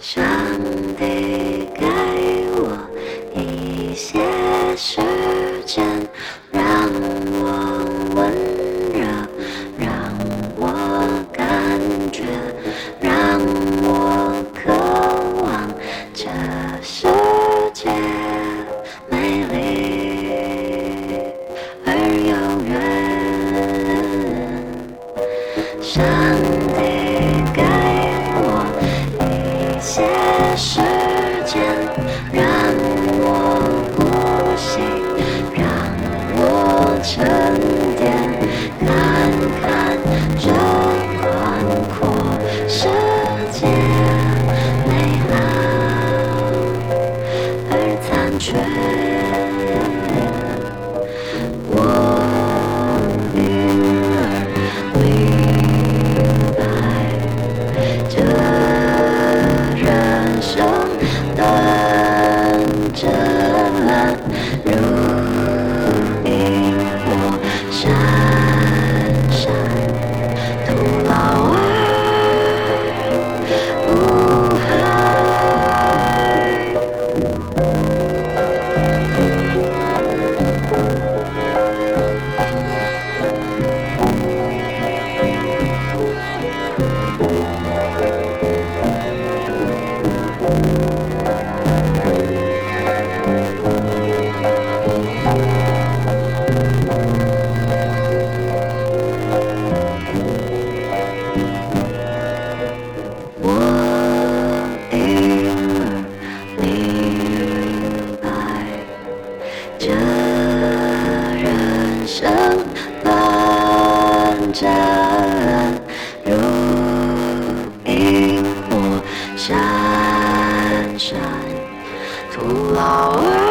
上帝给我一些时间，让我温热，让我感觉，让我渴望这世界美丽而遥远。沉如萤火闪闪，徒劳而